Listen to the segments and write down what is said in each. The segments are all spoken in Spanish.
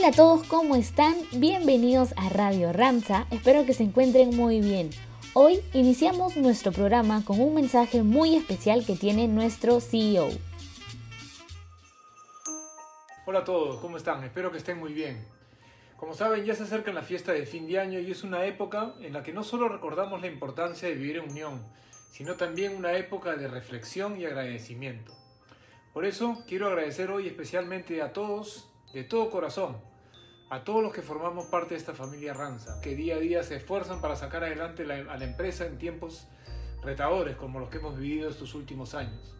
Hola a todos, ¿cómo están? Bienvenidos a Radio Ramsa, espero que se encuentren muy bien. Hoy iniciamos nuestro programa con un mensaje muy especial que tiene nuestro CEO. Hola a todos, ¿cómo están? Espero que estén muy bien. Como saben, ya se acerca la fiesta de fin de año y es una época en la que no solo recordamos la importancia de vivir en unión, sino también una época de reflexión y agradecimiento. Por eso quiero agradecer hoy especialmente a todos, de todo corazón, a todos los que formamos parte de esta familia Ranza, que día a día se esfuerzan para sacar adelante a la empresa en tiempos retadores como los que hemos vivido estos últimos años.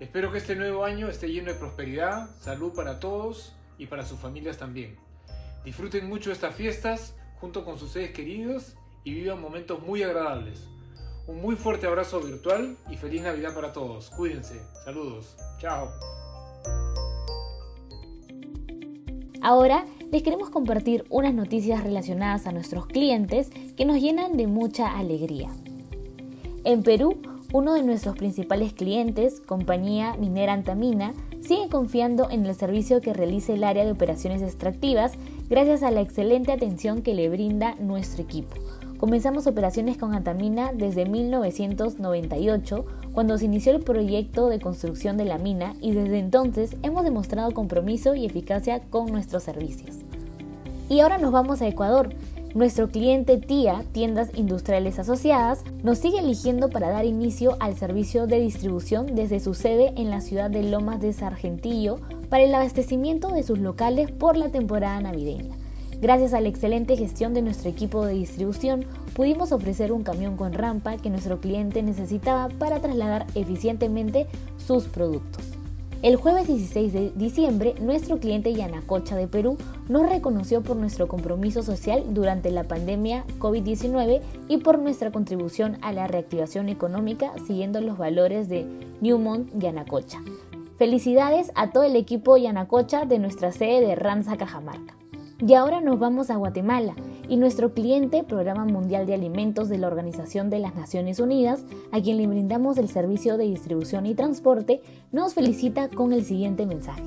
Espero que este nuevo año esté lleno de prosperidad, salud para todos y para sus familias también. Disfruten mucho estas fiestas junto con sus seres queridos y vivan momentos muy agradables. Un muy fuerte abrazo virtual y feliz Navidad para todos. Cuídense. Saludos. Chao. Ahora les queremos compartir unas noticias relacionadas a nuestros clientes que nos llenan de mucha alegría. En Perú, uno de nuestros principales clientes, compañía minera Antamina, sigue confiando en el servicio que realiza el área de operaciones extractivas gracias a la excelente atención que le brinda nuestro equipo. Comenzamos operaciones con Antamina desde 1998, cuando se inició el proyecto de construcción de la mina y desde entonces hemos demostrado compromiso y eficacia con nuestros servicios. Y ahora nos vamos a Ecuador. Nuestro cliente TIA, Tiendas Industriales Asociadas, nos sigue eligiendo para dar inicio al servicio de distribución desde su sede en la ciudad de Lomas de Sargentillo para el abastecimiento de sus locales por la temporada navideña. Gracias a la excelente gestión de nuestro equipo de distribución, pudimos ofrecer un camión con rampa que nuestro cliente necesitaba para trasladar eficientemente sus productos. El jueves 16 de diciembre, nuestro cliente Yanacocha de Perú nos reconoció por nuestro compromiso social durante la pandemia COVID-19 y por nuestra contribución a la reactivación económica siguiendo los valores de Newmont Yanacocha. Felicidades a todo el equipo Yanacocha de nuestra sede de Ranza Cajamarca. Y ahora nos vamos a Guatemala y nuestro cliente, Programa Mundial de Alimentos de la Organización de las Naciones Unidas, a quien le brindamos el servicio de distribución y transporte, nos felicita con el siguiente mensaje.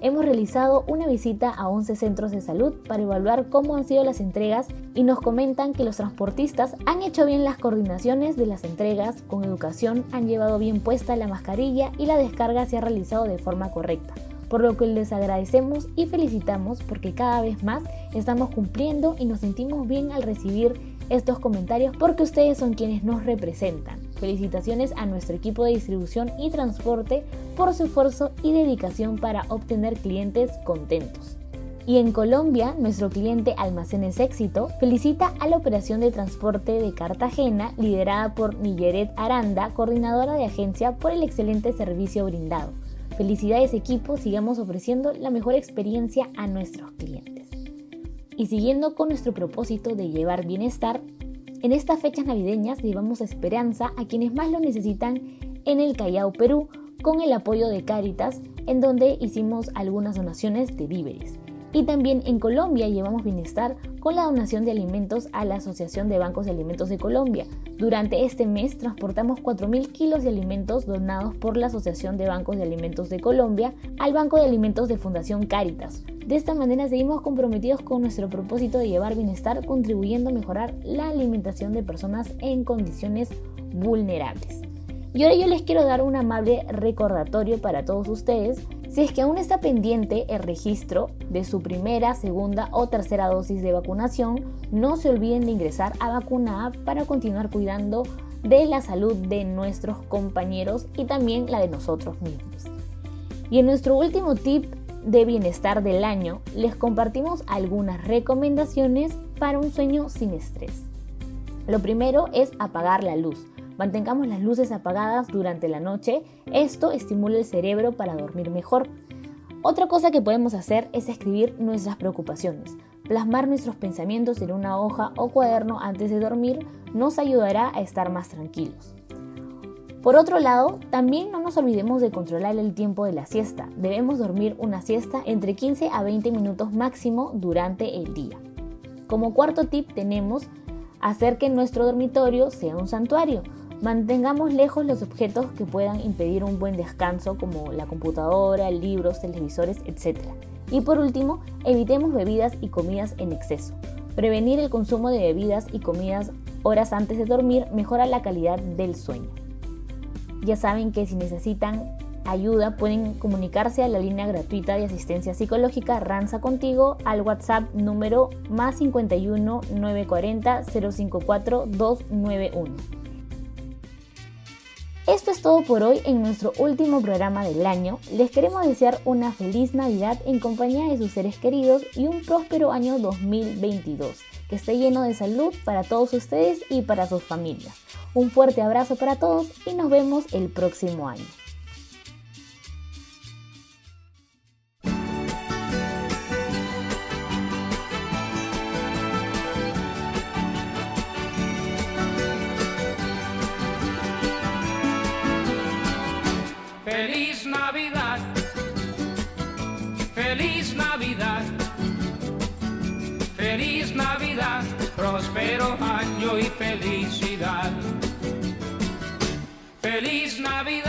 Hemos realizado una visita a 11 centros de salud para evaluar cómo han sido las entregas y nos comentan que los transportistas han hecho bien las coordinaciones de las entregas, con educación han llevado bien puesta la mascarilla y la descarga se ha realizado de forma correcta por lo que les agradecemos y felicitamos porque cada vez más estamos cumpliendo y nos sentimos bien al recibir estos comentarios porque ustedes son quienes nos representan. Felicitaciones a nuestro equipo de distribución y transporte por su esfuerzo y dedicación para obtener clientes contentos. Y en Colombia, nuestro cliente Almacenes Éxito felicita a la operación de transporte de Cartagena liderada por Nilleret Aranda, coordinadora de agencia, por el excelente servicio brindado. Felicidades equipo, sigamos ofreciendo la mejor experiencia a nuestros clientes. Y siguiendo con nuestro propósito de llevar bienestar, en estas fechas navideñas llevamos esperanza a quienes más lo necesitan en el Callao, Perú, con el apoyo de Cáritas, en donde hicimos algunas donaciones de víveres. Y también en Colombia llevamos bienestar con la donación de alimentos a la Asociación de Bancos de Alimentos de Colombia. Durante este mes transportamos 4.000 kilos de alimentos donados por la Asociación de Bancos de Alimentos de Colombia al Banco de Alimentos de Fundación Cáritas. De esta manera seguimos comprometidos con nuestro propósito de llevar bienestar, contribuyendo a mejorar la alimentación de personas en condiciones vulnerables. Y ahora yo les quiero dar un amable recordatorio para todos ustedes. Si es que aún está pendiente el registro de su primera, segunda o tercera dosis de vacunación, no se olviden de ingresar a Vacuna para continuar cuidando de la salud de nuestros compañeros y también la de nosotros mismos. Y en nuestro último tip de bienestar del año, les compartimos algunas recomendaciones para un sueño sin estrés. Lo primero es apagar la luz. Mantengamos las luces apagadas durante la noche, esto estimula el cerebro para dormir mejor. Otra cosa que podemos hacer es escribir nuestras preocupaciones. Plasmar nuestros pensamientos en una hoja o cuaderno antes de dormir nos ayudará a estar más tranquilos. Por otro lado, también no nos olvidemos de controlar el tiempo de la siesta. Debemos dormir una siesta entre 15 a 20 minutos máximo durante el día. Como cuarto tip tenemos hacer que nuestro dormitorio sea un santuario. Mantengamos lejos los objetos que puedan impedir un buen descanso como la computadora, libros, televisores, etc. Y por último, evitemos bebidas y comidas en exceso. Prevenir el consumo de bebidas y comidas horas antes de dormir mejora la calidad del sueño. Ya saben que si necesitan ayuda pueden comunicarse a la línea gratuita de asistencia psicológica Ranza Contigo al WhatsApp número más 51 940 054 291. Esto es todo por hoy en nuestro último programa del año. Les queremos desear una feliz Navidad en compañía de sus seres queridos y un próspero año 2022, que esté lleno de salud para todos ustedes y para sus familias. Un fuerte abrazo para todos y nos vemos el próximo año. Próspero año y felicidad. Feliz Navidad,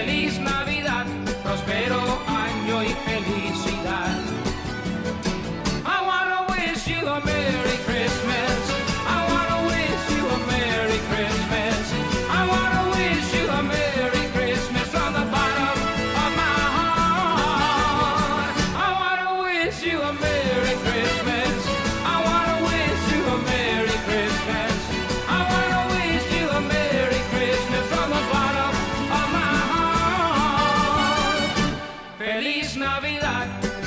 Feliz Navidad, próspero año y felicidad. loving like